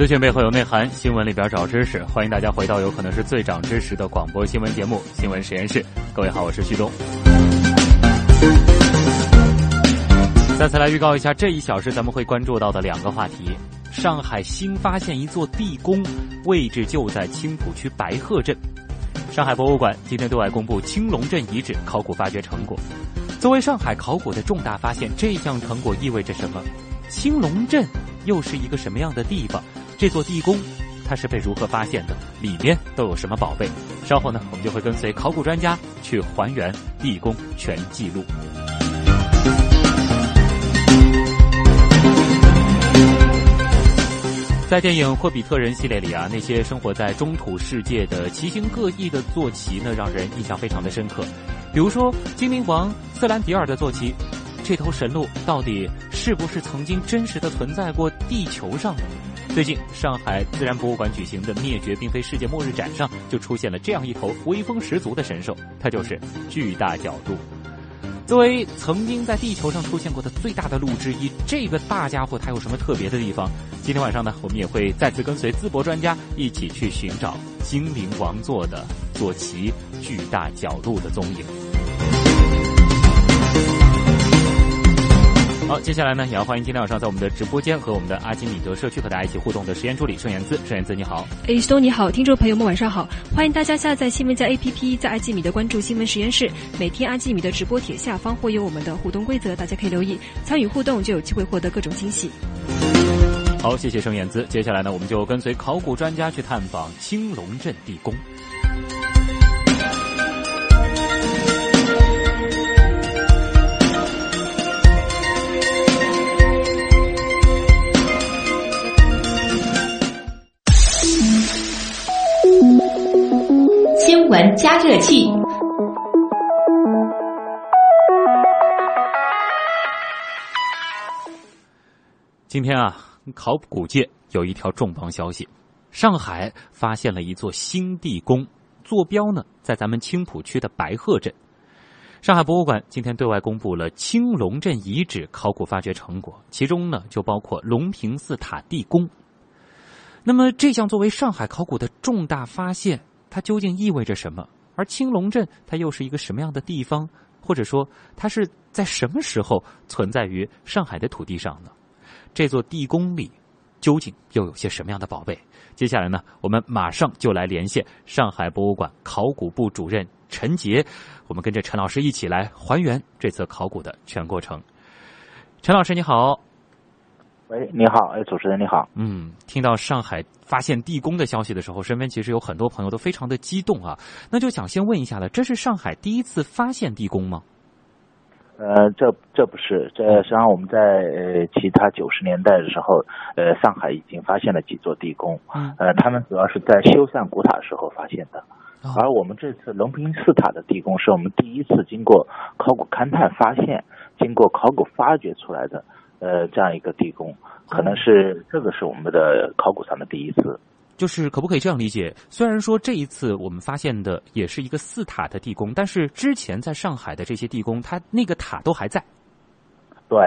资讯背后有内涵，新闻里边找知识。欢迎大家回到有可能是最长知识的广播新闻节目《新闻实验室》。各位好，我是旭东。再次来预告一下，这一小时咱们会关注到的两个话题：上海新发现一座地宫，位置就在青浦区白鹤镇。上海博物馆今天对外公布青龙镇遗址考古发掘成果。作为上海考古的重大发现，这项成果意味着什么？青龙镇又是一个什么样的地方？这座地宫，它是被如何发现的？里面都有什么宝贝？稍后呢，我们就会跟随考古专家去还原地宫全记录。在电影《霍比特人》系列里啊，那些生活在中土世界的奇形各异的坐骑呢，让人印象非常的深刻。比如说，精灵王瑟兰迪尔的坐骑，这头神鹿到底是不是曾经真实的存在过地球上呢？最近，上海自然博物馆举行的“灭绝并非世界末日”展上，就出现了这样一头威风十足的神兽，它就是巨大角鹿。作为曾经在地球上出现过的最大的鹿之一，这个大家伙它有什么特别的地方？今天晚上呢，我们也会再次跟随淄博专家一起去寻找精灵王座的坐骑巨大角鹿的踪影。好，接下来呢，也要欢迎今天晚上在我们的直播间和我们的阿基米德社区和大家一起互动的实验助理盛言姿。盛言姿，你好。哎，东你好，听众朋友们晚上好，欢迎大家下载新闻加 APP，在阿基米德关注新闻实验室。每天阿基米德直播帖下方会有我们的互动规则，大家可以留意参与互动，就有机会获得各种惊喜。好，谢谢盛言姿。接下来呢，我们就跟随考古专家去探访青龙镇地宫。闻加热器。今天啊，考古界有一条重磅消息：上海发现了一座新地宫，坐标呢在咱们青浦区的白鹤镇。上海博物馆今天对外公布了青龙镇遗址考古发掘成果，其中呢就包括龙平寺塔地宫。那么，这项作为上海考古的重大发现。它究竟意味着什么？而青龙镇它又是一个什么样的地方？或者说，它是在什么时候存在于上海的土地上呢？这座地宫里究竟又有些什么样的宝贝？接下来呢，我们马上就来连线上海博物馆考古部主任陈杰，我们跟着陈老师一起来还原这次考古的全过程。陈老师，你好。喂，你好，哎，主持人你好。嗯，听到上海发现地宫的消息的时候，身边其实有很多朋友都非常的激动啊。那就想先问一下了，这是上海第一次发现地宫吗？呃，这这不是，这实际上我们在呃其他九十年代的时候，呃，上海已经发现了几座地宫，呃，他们主要是在修缮古塔时候发现的，而我们这次隆平寺塔的地宫是我们第一次经过考古勘探发现，经过考古发掘出来的。呃，这样一个地宫，可能是这个是我们的考古上的第一次。就是可不可以这样理解？虽然说这一次我们发现的也是一个四塔的地宫，但是之前在上海的这些地宫，它那个塔都还在。对，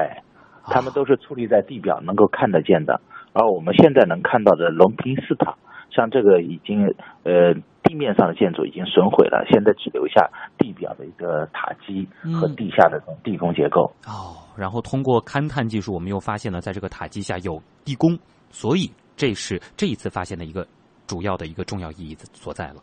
他们都是矗立在地表，能够看得见的。而我们现在能看到的龙平寺塔，像这个已经呃。地面上的建筑已经损毁了，现在只留下地表的一个塔基和地下的这种地宫结构。哦，然后通过勘探技术，我们又发现了在这个塔基下有地宫，所以这是这一次发现的一个主要的一个重要意义所在了。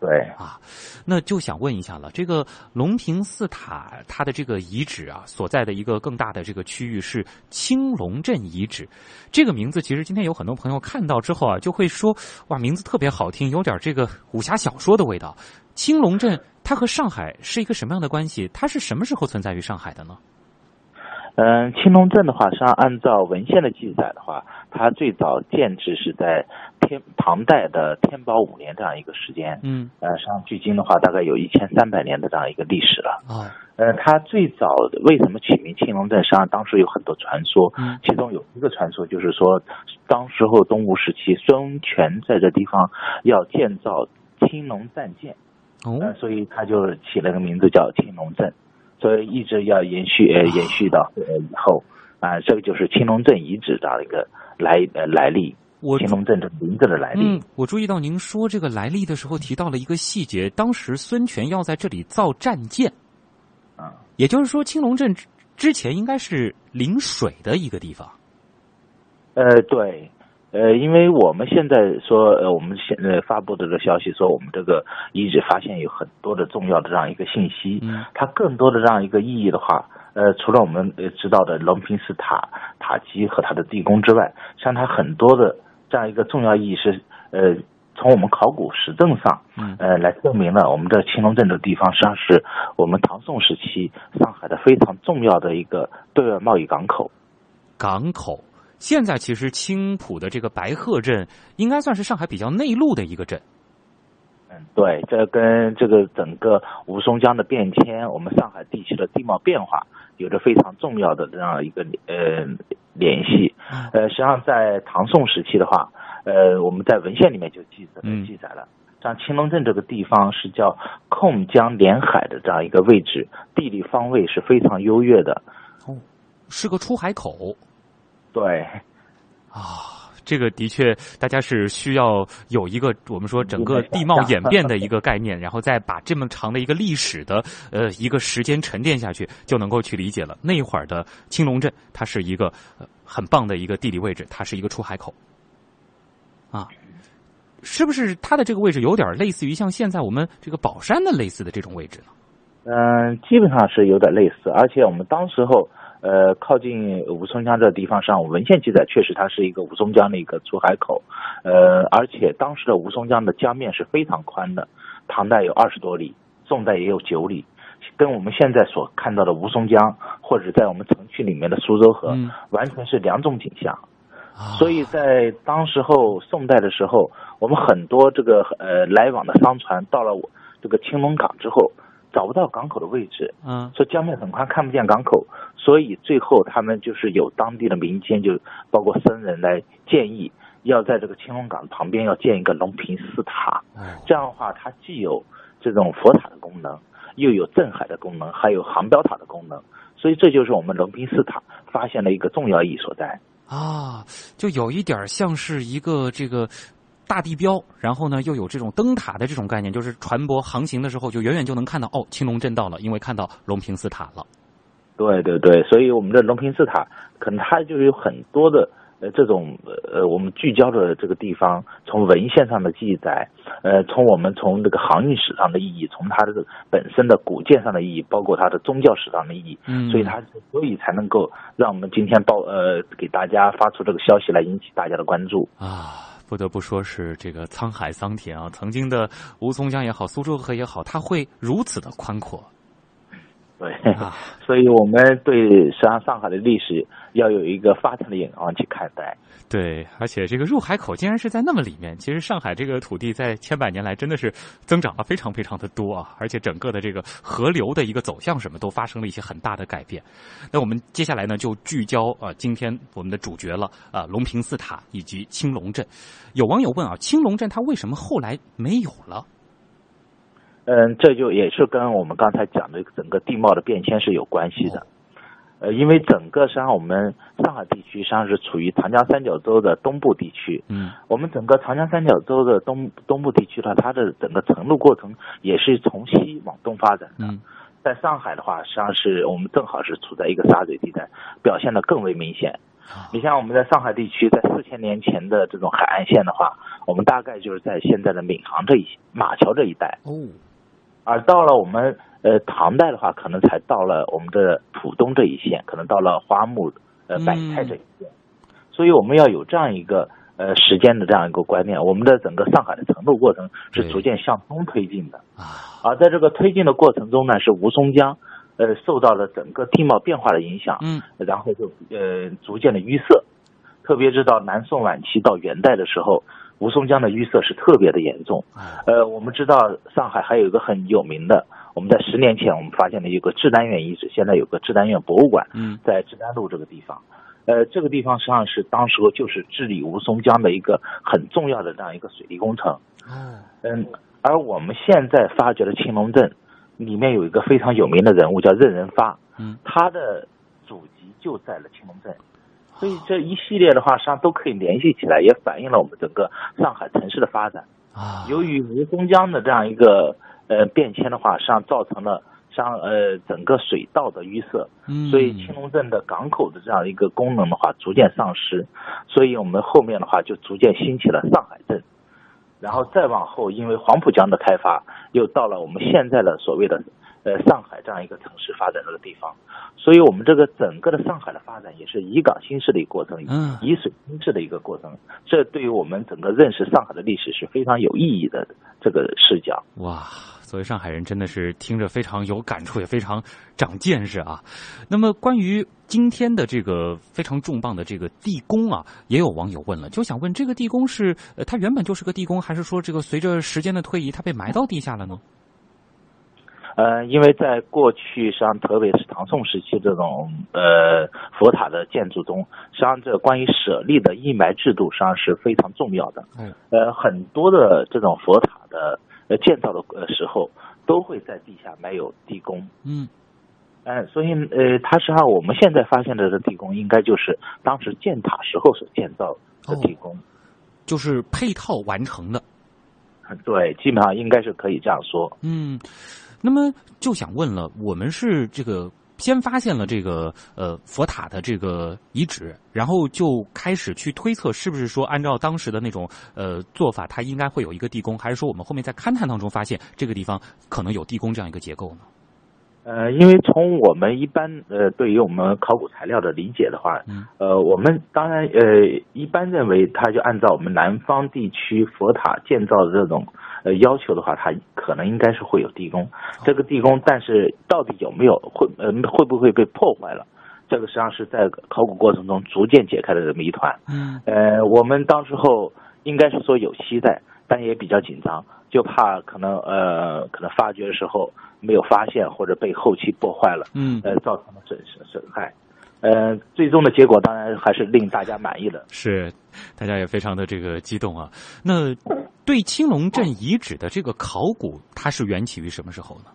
对啊，那就想问一下了，这个龙平寺塔它的这个遗址啊，所在的一个更大的这个区域是青龙镇遗址。这个名字其实今天有很多朋友看到之后啊，就会说哇，名字特别好听，有点这个武侠小说的味道。青龙镇它和上海是一个什么样的关系？它是什么时候存在于上海的呢？嗯，青龙镇的话，实际上按照文献的记载的话，它最早建制是在天唐代的天宝五年这样一个时间。嗯，呃，实际上距今的话，大概有一千三百年的这样一个历史了。啊，呃，它最早为什么起名青龙镇？实际上当时有很多传说，嗯其中有一个传说就是说，当时候东吴时期，孙权在这地方要建造青龙战舰。所以他就起了个名字叫青龙镇，所以一直要延续呃延续到呃以后啊、这个就是青龙镇遗址的一个来呃来历，我青龙镇这个名字的来历。嗯，我注意到您说这个来历的时候提到了一个细节，当时孙权要在这里造战舰，啊，也就是说青龙镇之之前应该是临水的一个地方。呃，对，呃，因为我们现在说，呃，我们现在发布的这个消息说，我们这个遗址发现有很多的重要的这样一个信息，嗯它更多的这样一个意义的话，呃，除了我们呃知道的隆平寺塔塔基和它的地宫之外，像它很多的这样一个重要意义是，呃，从我们考古实证上，嗯呃，来证明了我们这青龙镇这个地方实际上是我们唐宋时期上海的非常重要的一个对外贸易港口。港口。现在其实青浦的这个白鹤镇应该算是上海比较内陆的一个镇。嗯，对，这跟这个整个吴淞江的变迁，我们上海地区的地貌变化有着非常重要的这样一个呃联系。呃，实际上在唐宋时期的话，呃，我们在文献里面就记载嗯记载了，像青龙镇这个地方是叫控江连海的这样一个位置，地理方位是非常优越的。哦是个出海口对，啊，这个的确，大家是需要有一个我们说整个地貌演变的一个概念，然后再把这么长的一个历史的呃一个时间沉淀下去，就能够去理解了。那会儿的青龙镇，它是一个呃很棒的一个地理位置，它是一个出海口啊。是不是它的这个位置有点类似于像现在我们这个宝山的类似的这种位置呢？嗯，基本上是有点类似，而且我们当时候，呃，靠近吴淞江这个地方上，文献记载确实它是一个吴淞江的一个出海口，呃，而且当时的吴淞江的江面是非常宽的，唐代有二十多里，宋代也有九里，跟我们现在所看到的吴淞江或者在我们城区里面的苏州河，嗯完全是两种景象。啊所以在当时候宋代的时候，我们很多这个呃来往的商船到了我这个青龙港之后，找不到港口的位置，嗯说江面很宽，看不见港口，所以最后他们就是有当地的民间，就包括僧人来建议，要在这个青龙港旁边要建一个龙平寺塔。哦这样的话，它既有这种佛塔的功能，又有镇海的功能，还有航标塔的功能，所以这就是我们龙平寺塔发现的一个重要意义所在。啊，就有一点像是一个这个大地标，然后呢又有这种灯塔的这种概念，就是船舶航行的时候就远远就能看到哦，青龙镇到了，因为看到龙平寺塔了。对对对，所以我们的龙平寺塔可能它就是有很多的呃这种呃我们聚焦的这个地方，从文献上的记载，呃从我们从这个航运史上的意义，从它的这个本身的古建上的意义，包括它的宗教史上的意义，嗯所以它所以才能够让我们今天报呃给大家发出这个消息来引起大家的关注。啊，不得不说是这个沧海桑田啊！曾经的吴淞江也好，苏州河也好，它会如此的宽阔对，啊！所以我们对实际上上海的历史要有一个发展的眼光去看待。对，而且这个入海口竟然是在那么里面。其实上海这个土地在千百年来真的是增长了非常非常的多啊，而且整个的这个河流的一个走向什么都发生了一些很大的改变。那我们接下来呢就聚焦啊、今天我们的主角了啊、龙平寺塔以及青龙镇。有网友问啊，青龙镇它为什么后来没有了？嗯，这就也是跟我们刚才讲的整个地貌的变迁是有关系的。呃，因为整个实际上我们上海地区实际上是处于长江三角洲的东部地区。嗯我们整个长江三角洲的东东部地区呢，它的整个程路过程也是从西往东发展的。嗯在上海的话，实际上是我们正好是处在一个沙嘴地带，表现的更为明显。你像我们在上海地区，在四千年前的这种海岸线的话，我们大概就是在现在的闵行这一马桥这一带。哦而到了我们呃唐代的话，可能才到了我们的浦东这一线，可能到了花木呃嗯百菜这一线，所以我们要有这样一个呃时间的这样一个观念，我们的整个上海的程度过程是逐渐向东推进的。啊。而在这个推进的过程中呢，是吴淞江呃受到了整个地貌变化的影响，嗯，然后就呃逐渐的淤塞，特别是到南宋晚期到元代的时候，吴淞江的淤塞是特别的严重。呃，我们知道上海还有一个很有名的，我们在十年前我们发现了一个志丹院遗址，现在有个志丹院博物馆，嗯，在志丹路这个地方。呃，这个地方实际上是当时候就是治理吴淞江的一个很重要的这样一个水利工程。哦，嗯，而我们现在发掘的青龙镇里面有一个非常有名的人物叫任仁发，嗯，他的祖籍就在了青龙镇，所以这一系列的话实际上都可以联系起来，也反映了我们整个上海城市的发展。啊，由于吴淞江的这样一个呃变迁的话，实际上造成了像呃整个水道的淤塞，嗯，所以青龙镇的港口的这样一个功能的话逐渐丧失，所以我们后面的话就逐渐兴起了上海镇，然后再往后，因为黄浦江的开发，又到了我们现在的所谓的呃上海这样一个城市发展这个地方，所以我们这个整个的上海的发展也是以港新市的一个过程，嗯以水新市的一个过程，这对于我们整个认识上海的历史是非常有意义的这个视角。哇，作为上海人，真的是听着非常有感触，也非常长见识啊。那么，关于今天的这个非常重磅的这个地宫啊，也有网友问了，就想问这个地宫是呃，它原本就是个地宫，还是说这个随着时间的推移，它被埋到地下了呢？呃，因为在过去，实际上特别是唐宋时期这种呃佛塔的建筑中，实际上这关于舍利的义埋制度实际上是非常重要的。嗯，呃，很多的这种佛塔的呃建造的呃时候，都会在地下埋有地宫。嗯，呃，所以呃，它实际上我们现在发现的这地宫，应该就是当时建塔时候所建造的地宫。就是配套完成的。对，基本上应该是可以这样说。嗯，那么就想问了，我们是这个先发现了这个呃佛塔的这个遗址，然后就开始去推测，是不是说按照当时的那种呃做法，它应该会有一个地宫，还是说我们后面在勘探当中发现这个地方可能有地宫这样一个结构呢？呃，因为从我们一般呃对于我们考古材料的理解的话，嗯呃，我们当然呃一般认为，它就按照我们南方地区佛塔建造的这种呃要求的话，它可能应该是会有地宫。这个地宫，但是到底有没有会呃会不会被破坏了？这个实际上是在考古过程中逐渐解开的这么一团。嗯呃，我们当时候应该是说有期待，但也比较紧张，就怕可能呃可能发掘的时候没有发现，或者被后期破坏了，嗯，呃造成了损失损害。呃，最终的结果当然还是令大家满意的。是，大家也非常的这个激动啊。那对青龙镇遗址的这个考古，它是缘起于什么时候呢？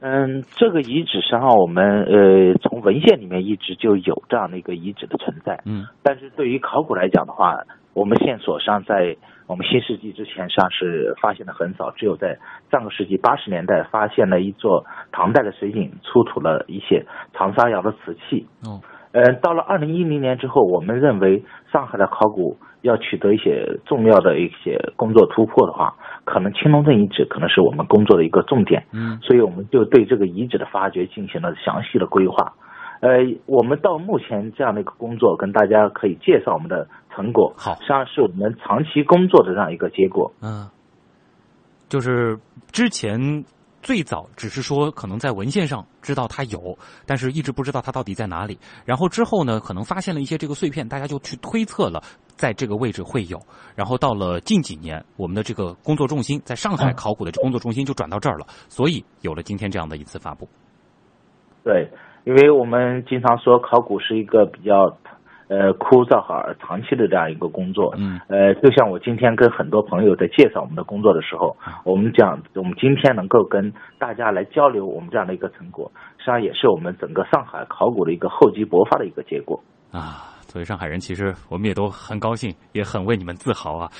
嗯，这个遗址实际上我们呃从文献里面一直就有这样的一个遗址的存在，嗯。但是对于考古来讲的话，我们线索上在我们新世纪之前上是发现的很少，只有在上个世纪八十年代发现了一座唐代的水井，出土了一些长沙窑的瓷器。哦，呃，到了二零一零年之后，我们认为上海的考古要取得一些重要的一些工作突破的话，可能青龙镇遗址可能是我们工作的一个重点。嗯所以我们就对这个遗址的发掘进行了详细的规划。呃，我们到目前这样的一个工作，跟大家可以介绍我们的成果，好实际上是我们长期工作的这样一个结果。嗯，就是之前最早只是说可能在文献上知道它有，但是一直不知道它到底在哪里。然后之后呢，可能发现了一些这个碎片，大家就去推测了在这个位置会有。然后到了近几年，我们的这个工作重心在上海考古的工作重心就转到这儿了，所以有了今天这样的一次发布。对，因为我们经常说考古是一个比较呃枯燥和长期的这样一个工作。嗯呃，就像我今天跟很多朋友在介绍我们的工作的时候，我们讲我们今天能够跟大家来交流我们这样的一个成果，实际上也是我们整个上海考古的一个厚积薄发的一个结果。啊，作为上海人，其实我们也都很高兴，也很为你们自豪啊。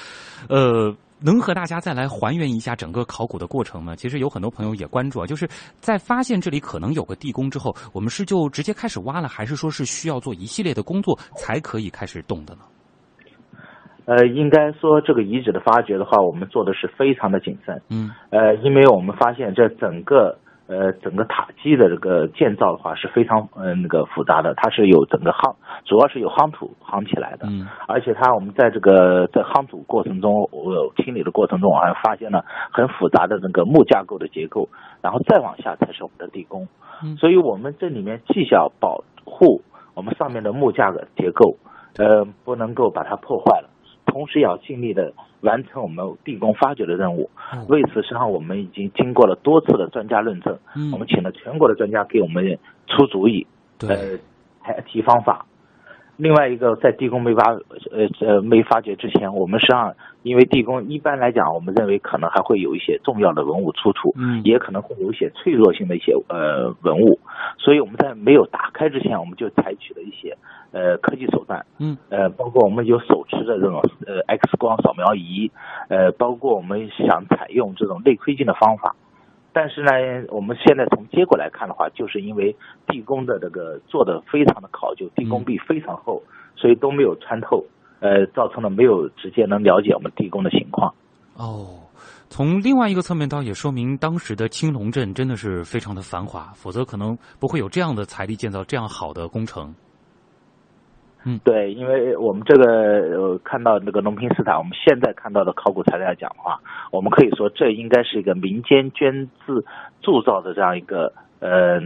呃，能和大家再来还原一下整个考古的过程吗？其实有很多朋友也关注啊，就是在发现这里可能有个地宫之后，我们是就直接开始挖了，还是说是需要做一系列的工作才可以开始动的呢？呃，应该说这个遗址的发掘的话，我们做的是非常的谨慎。嗯呃，因为我们发现这整个呃，整个塔基的这个建造的话是非常呃那个复杂的，它是有整个夯，主要是有夯土夯起来的，嗯，而且它我们在这个在夯土过程中，我清理的过程中，我还发现了很复杂的那个木架构的结构，然后再往下才是我们的地宫，嗯，所以我们这里面既要保护我们上面的木架的结构，呃，不能够把它破坏了，同时也要尽力的。完成我们地宫发掘的任务，为此，实际上我们已经经过了多次的专家论证，我们请了全国的专家给我们出主意，呃，还提方法。另外一个，在地宫没发呃呃没发掘之前，我们实际上因为地宫一般来讲，我们认为可能还会有一些重要的文物出土，嗯，也可能会有一些脆弱性的一些呃文物，所以我们在没有打开之前，我们就采取了一些呃科技手段，嗯，呃，包括我们有手持的这种呃 X 光扫描仪，呃，包括我们想采用这种内窥镜的方法。但是呢，我们现在从结果来看的话，就是因为地宫的这个做的非常的考究，地宫壁非常厚，所以都没有穿透，呃，造成了没有直接能了解我们地宫的情况。哦，从另外一个侧面倒也说明当时的青龙镇真的是非常的繁华，否则可能不会有这样的财力建造这样好的工程。嗯，对，因为我们这个呃看到那个隆平斯塔，我们现在看到的考古材料来讲的话，我们可以说这应该是一个民间捐资铸造的这样一个呃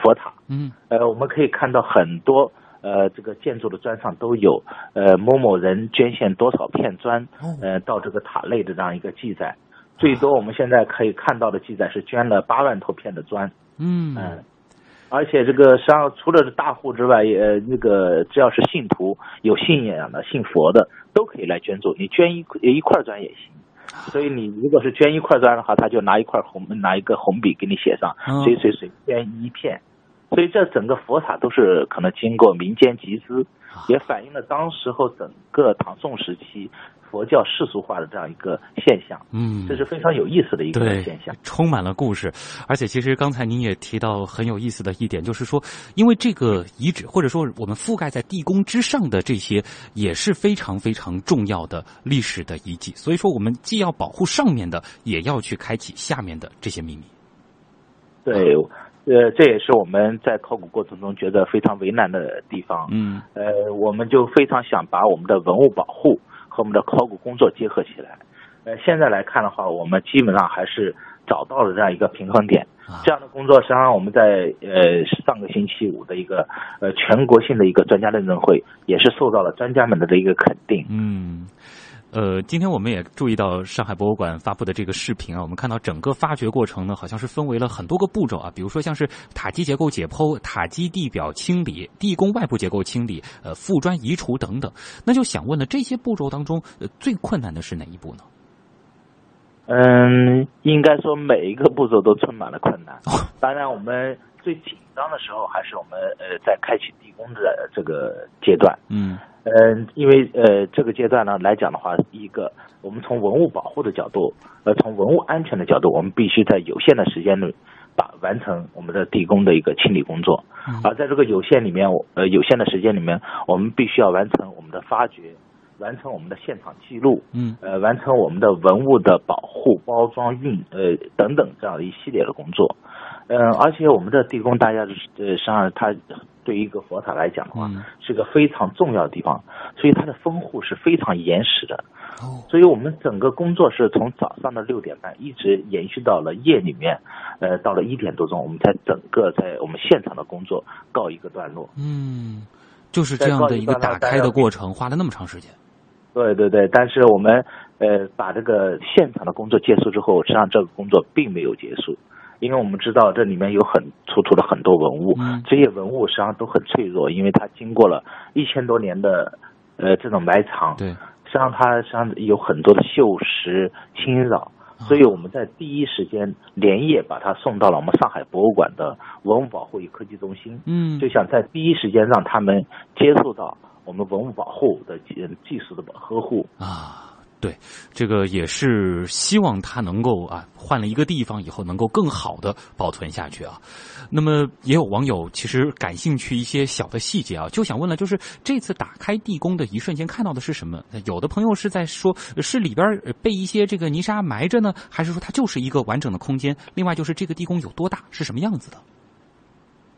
佛塔。嗯，呃，我们可以看到很多呃这个建筑的砖上都有呃某某人捐献多少片砖呃到这个塔内的这样一个记载。最多我们现在可以看到的记载是捐了八万多片的砖。嗯嗯。而且这个实际上除了是大户之外，也那个只要是信徒有信仰的、信佛的，都可以来捐助。你捐一一块砖也行。所以你如果是捐一块砖的话，他就拿一块红拿一个红笔给你写上谁谁谁捐一片。所以这整个佛塔都是可能经过民间集资，也反映了当时候整个唐宋时期。佛教世俗化的这样一个现象，嗯，这是非常有意思的一个现象，充满了故事。而且，其实刚才您也提到很有意思的一点，就是说，因为这个遗址或者说我们覆盖在地宫之上的这些也是非常非常重要的历史的遗迹，所以说我们既要保护上面的，也要去开启下面的这些秘密。对，呃，这也是我们在考古过程中觉得非常为难的地方。嗯，呃，我们就非常想把我们的文物保护。和我们的考古工作结合起来，呃，现在来看的话，我们基本上还是找到了这样一个平衡点。这样的工作，实际上我们在呃上个星期五的一个呃全国性的一个专家论证会，也是受到了专家们的一个肯定。嗯。呃，今天我们也注意到上海博物馆发布的这个视频啊，我们看到整个发掘过程呢，好像是分为了很多个步骤啊，比如说像是塔基结构解剖、塔基地表清理、地宫外部结构清理、呃附砖移除等等。那就想问了，这些步骤当中，呃，最困难的是哪一步呢？嗯，应该说每一个步骤都充满了困难。当然，我们最紧张的时候还是我们呃在开启地宫的这个阶段。嗯。嗯，因为呃，这个阶段呢来讲的话，一个我们从文物保护的角度，呃，从文物安全的角度，我们必须在有限的时间内把完成我们的地宫的一个清理工作。而在这个有限里面，呃，有限的时间里面，我们必须要完成我们的发掘，完成我们的现场记录，嗯，呃，完成我们的文物的保护、包装、运呃等等这样的一系列的工作。嗯，而且我们的地宫，大家呃，实际上它。对于一个佛塔来讲的话，是个非常重要的地方，所以它的封护是非常严实的。哦，所以我们整个工作是从早上的六点半一直延续到了夜里面，呃，到了一点多钟，我们才整个在我们现场的工作告一个段落。嗯，就是这样的一个打开的过程，花了那么长时间。对对对，但是我们呃把这个现场的工作结束之后，实际上这个工作并没有结束。因为我们知道这里面有很出土了很多文物，这些文物实际上都很脆弱，因为它经过了一千多年的呃这种埋藏，对，实际上它实际上有很多的锈蚀侵扰，所以我们在第一时间连夜把它送到了我们上海博物馆的文物保护与科技中心，嗯，就想在第一时间让他们接触到我们文物保护的技技术的呵护。啊。对，这个也是希望它能够啊，换了一个地方以后能够更好的保存下去啊。那么也有网友其实感兴趣一些小的细节啊，就想问了，就是这次打开地宫的一瞬间看到的是什么？有的朋友是在说，是里边被一些这个泥沙埋着呢，还是说它就是一个完整的空间？另外就是这个地宫有多大，是什么样子的？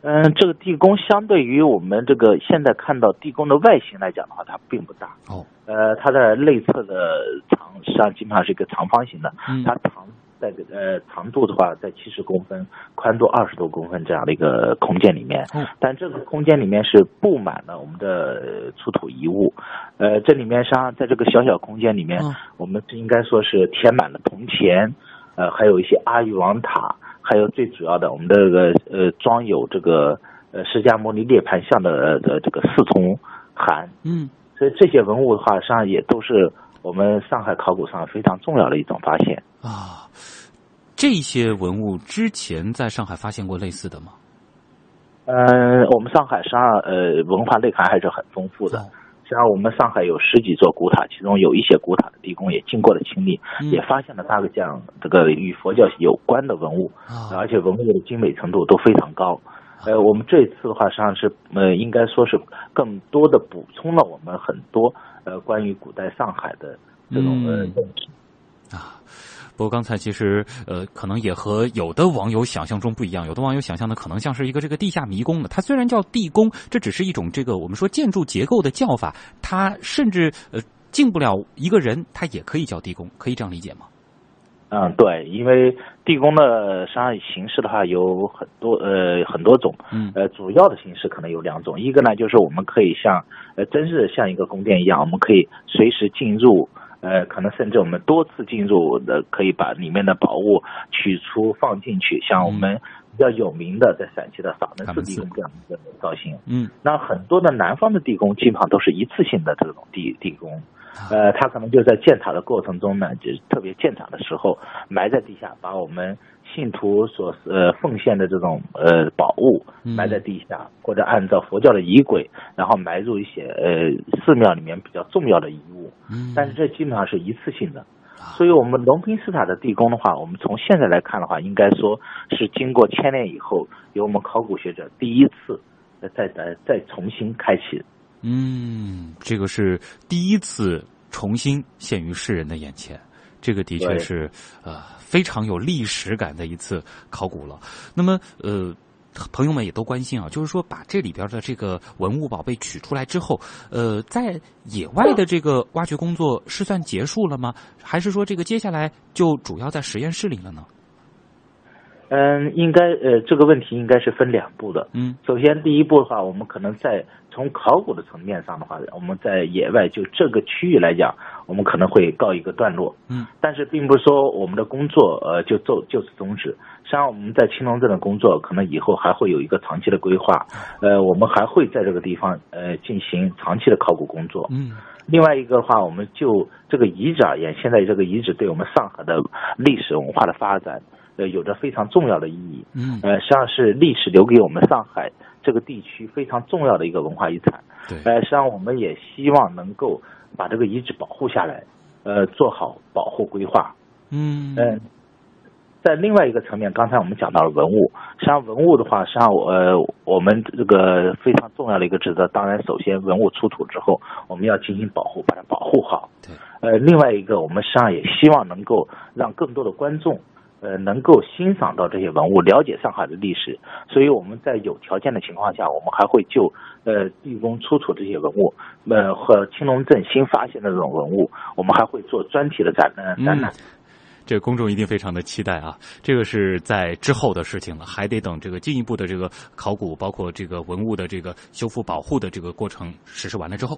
嗯，这个地宫相对于我们这个现在看到地宫的外形来讲的话，它并不大。哦。呃，它的内侧的长实际上基本上是一个长方形的，嗯它长在呃长度的话在七十公分，宽度二十多公分这样的一个空间里面。嗯但这个空间里面是布满了我们的呃出土遗物，呃，这里面实际上在这个小小空间里面，嗯我们应该说是填满了铜钱，呃，还有一些阿育王塔，还有最主要的我们的这个呃装有这个呃释迦牟尼涅盘像的的这个四重函，嗯所以这些文物的话，实际上也都是我们上海考古上非常重要的一种发现。啊，这些文物之前在上海发现过类似的吗？嗯，我们上海实际上呃文化内涵还是很丰富的。哦实际上，我们上海有十几座古塔，其中有一些古塔的地宫也经过了清理，嗯也发现了大概这样这个与佛教有关的文物，啊而且文物的精美程度都非常高。呃，我们这次的话，实际上是呃，应该说是更多的补充了我们很多呃关于古代上海的这种呃。不过刚才其实呃，可能也和有的网友想象中不一样。有的网友想象的可能像是一个这个地下迷宫的，它虽然叫地宫，这只是一种这个我们说建筑结构的叫法，它甚至呃进不了一个人，它也可以叫地宫，可以这样理解吗？嗯，对，因为地宫的商业形式的话有很多呃很多种，嗯呃主要的形式可能有两种，一个呢就是我们可以像呃真是像一个宫殿一样，我们可以随时进入，呃可能甚至我们多次进入的，可以把里面的宝物取出放进去，像我们比较有名的在陕西的法门寺地宫这样一个造型。嗯那很多的南方的地宫基本上都是一次性的这种地地宫，呃，它可能就在建塔的过程中呢，就是特别建塔的时候埋在地下，把我们信徒所呃奉献的这种呃宝物嗯埋在地下，或者按照佛教的仪轨，然后埋入一些呃寺庙里面比较重要的遗物。嗯，但是这基本上是一次性的。所以，我们隆平寺塔的地宫的话，我们从现在来看的话，应该说是经过千年以后，由我们考古学者第一次呃再再再重新开启。嗯，这个是第一次重新现于世人的眼前，这个的确是呃非常有历史感的一次考古了。那么呃。朋友们也都关心啊，就是说把这里边的这个文物宝贝取出来之后，呃，在野外的这个挖掘工作是算结束了吗？还是说这个接下来就主要在实验室里了呢？嗯，应该呃这个问题应该是分两步的。嗯首先，第一步的话，我们可能在从考古的层面上的话，我们在野外就这个区域来讲，我们可能会告一个段落。嗯，但是并不是说我们的工作呃就就就此终止。实际上，我们在青龙镇的工作可能以后还会有一个长期的规划，呃，我们还会在这个地方呃进行长期的考古工作。嗯另外一个的话，我们就这个遗址而言，现在这个遗址对我们上海的历史文化的发展，呃，有着非常重要的意义。嗯，呃，实际上是历史留给我们上海这个地区非常重要的一个文化遗产。对，呃，实际上我们也希望能够把这个遗址保护下来，呃，做好保护规划。嗯嗯、在另外一个层面，刚才我们讲到了文物，实际上文物的话，实际上我呃我们这个非常重要的一个职责，当然首先文物出土之后，我们要进行保护，把它保护好。对。呃，另外一个，我们实际上也希望能够让更多的观众，呃，能够欣赏到这些文物，了解上海的历史。所以我们在有条件的情况下，我们还会就呃地宫出土这些文物，呃和青龙镇新发现的这种文物，我们还会做专题的展呃展览。这个公众一定非常的期待啊！这个是在之后的事情了，还得等这个进一步的这个考古，包括这个文物的这个修复保护的这个过程实施完了之后，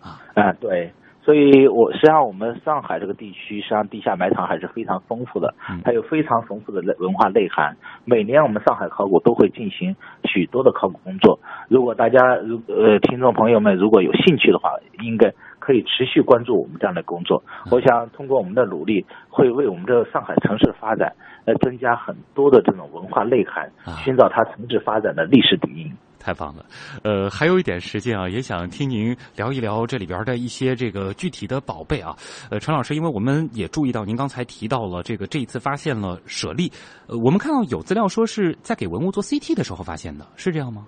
啊，对，所以我实际上我们上海这个地区，实际上地下埋藏还是非常丰富的，它有非常丰富的内文化内涵。每年我们上海考古都会进行许多的考古工作。如果大家如呃听众朋友们如果有兴趣的话，应该可以持续关注我们这样的工作。我想通过我们的努力，会为我们这个上海城市的发展，来增加很多的这种文化内涵，寻找它城市发展的历史底蕴。太棒了，呃，还有一点时间啊，也想听您聊一聊这里边的一些这个具体的宝贝啊。呃，陈老师，因为我们也注意到您刚才提到了这个这一次发现了舍利，呃，我们看到有资料说是在给文物做 CT 的时候发现的，是这样吗？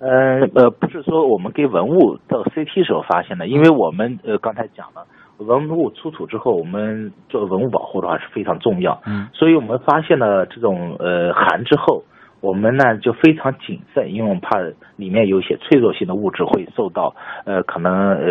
呃呃，不是说我们给文物做 CT 时候发现的，因为我们呃刚才讲了，文物出土之后，我们做文物保护的话是非常重要，嗯，所以我们发现了这种呃函之后。我们呢就非常谨慎，因为我们怕里面有一些脆弱性的物质会受到呃可能呃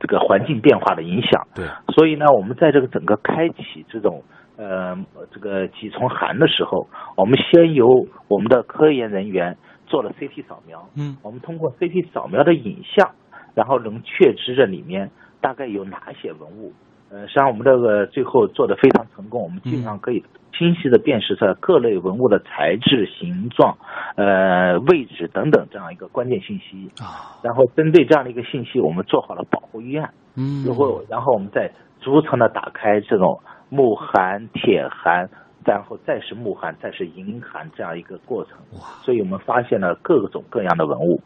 这个环境变化的影响。对。所以呢，我们在这个整个开启这种呃这个几重函的时候，我们先由我们的科研人员做了 CT 扫描。嗯。我们通过 CT 扫描的影像，然后能确知这里面大概有哪些文物。呃，实际上我们这个最后做的非常成功，我们基本上可以。清晰的辨识出来各类文物的材质、形状、呃位置等等这样一个关键信息啊，然后针对这样的一个信息，我们做好了保护预案。嗯，如果然后我们再逐层的打开这种木函、铁函，然后再是木函，再是银函这样一个过程。哇，所以我们发现了各种各样的文物。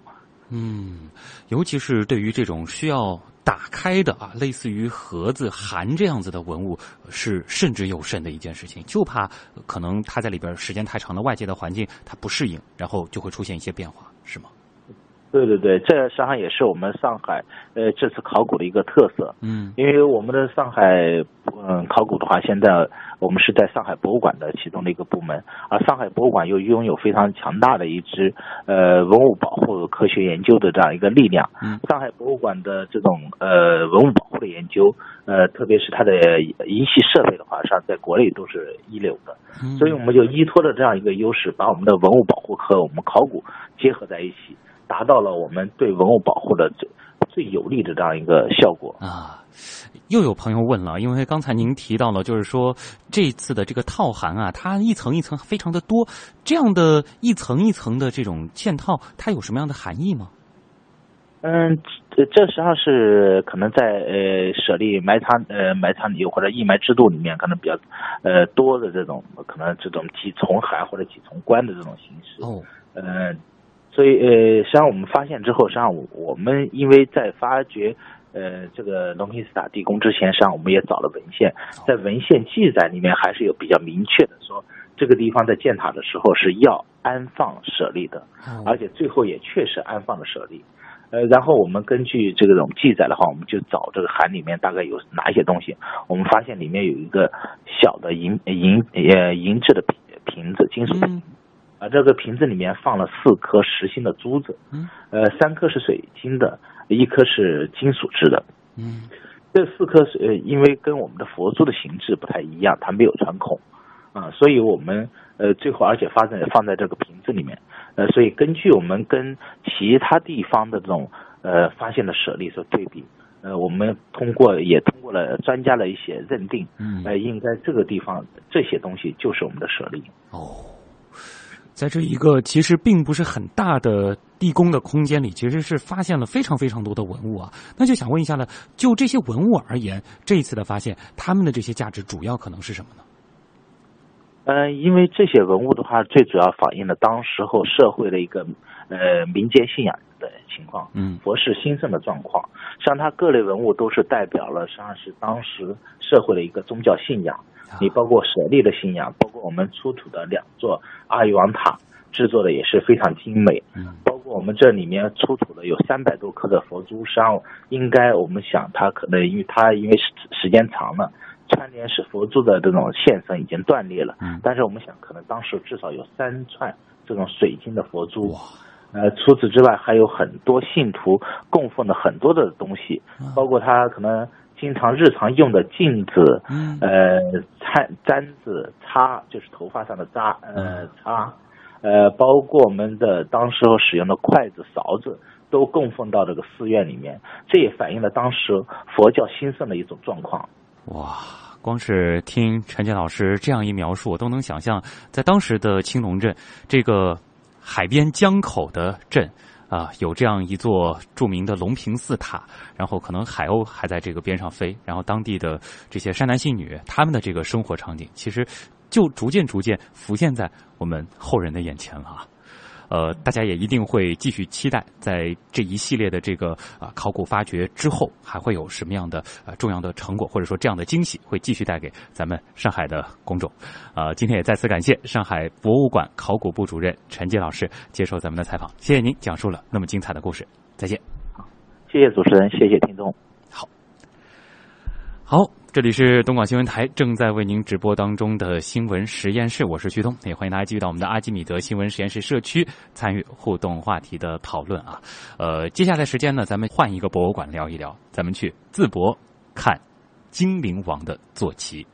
嗯，尤其是对于这种需要。打开的啊，类似于盒子、函这样子的文物，是慎之又慎的一件事情，就怕可能它在里边时间太长了，外界的环境它不适应，然后就会出现一些变化，是吗？对对对，这实际上也是我们上海呃这次考古的一个特色。嗯，因为我们的上海嗯考古的话，现在我们是在上海博物馆的其中的一个部门，而上海博物馆又拥有非常强大的一支呃文物保护科学研究的这样一个力量。嗯，上海博物馆的这种呃文物保护的研究，呃特别是它的仪器设备的话，实际上在国内都是一流的。嗯，所以我们就依托着这样一个优势，把我们的文物保护和我们考古结合在一起。达到了我们对文物保护的最最有利的这样一个效果啊！又有朋友问了，因为刚才您提到了，就是说这次的这个套函啊，它一层一层非常的多，这样的一层一层的这种嵌套，它有什么样的含义吗？嗯，这这实际上是可能在呃舍利埋藏呃埋藏里或者义埋制度里面可能比较呃多的这种可能这种几重函或者几重关的这种形式哦，嗯。所以，呃，实际上我们发现之后，实际上我们因为在发掘，呃，这个龙平斯塔地宫之前，实际上我们也找了文献，在文献记载里面还是有比较明确的说，这个地方在建塔的时候是要安放舍利的，而且最后也确实安放了舍利。呃，然后我们根据这种记载的话，我们就找这个函里面大概有哪些东西，我们发现里面有一个小的银银呃银质的瓶瓶子，金属瓶。啊，这个瓶子里面放了四颗实心的珠子，嗯，呃，三颗是水晶的，一颗是金属制的，嗯，这四颗是呃，因为跟我们的佛珠的形制不太一样，它没有穿孔，啊，所以我们呃最后而且发在放在这个瓶子里面，呃，所以根据我们跟其他地方的这种呃发现的舍利所对比，呃，我们通过也通过了专家的一些认定，嗯，呃，应该这个地方这些东西就是我们的舍利，哦。在这一个其实并不是很大的地宫的空间里，其实是发现了非常非常多的文物啊。那就想问一下了，就这些文物而言，这一次的发现，他们的这些价值主要可能是什么呢？呃，因为这些文物的话，最主要反映了当时候社会的一个呃民间信仰的情况，嗯，佛事兴盛的状况。像它各类文物都是代表了，实际上是当时社会的一个宗教信仰。你包括舍利的信仰，包括我们出土的两座阿育王塔，制作的也是非常精美。嗯，包括我们这里面出土的有三百多颗的佛珠，实际上应该我们想它可能因为它因为时时间长了，串联是佛珠的这种线绳已经断裂了。嗯，但是我们想可能当时至少有三串这种水晶的佛珠。哇，呃，除此之外还有很多信徒供奉的很多的东西，包括他可能。经常日常用的镜子，嗯，呃，簪簪子、擦，就是头发上的扎，呃，擦，呃，包括我们的当时候使用的筷子、勺子，都供奉到这个寺院里面，这也反映了当时佛教兴盛的一种状况。哇，光是听陈建老师这样一描述，我都能想象，在当时的青龙镇这个海边江口的镇。啊，有这样一座著名的龙平寺塔，然后可能海鸥还在这个边上飞，然后当地的这些山男信女，他们的这个生活场景，其实就逐渐逐渐浮现在我们后人的眼前了啊。呃，大家也一定会继续期待，在这一系列的这个啊考古发掘之后，还会有什么样的啊重要的成果，或者说这样的惊喜，会继续带给咱们上海的公众。啊，今天也再次感谢上海博物馆考古部主任陈杰老师接受咱们的采访，谢谢您讲述了那么精彩的故事，再见。谢谢主持人，谢谢听众。好，这里是东广新闻台正在为您直播当中的新闻实验室，我是徐东，也欢迎大家继续到我们的阿基米德新闻实验室社区参与互动话题的讨论啊。呃，接下来时间呢，咱们换一个博物馆聊一聊，咱们去淄博看精灵王的坐骑。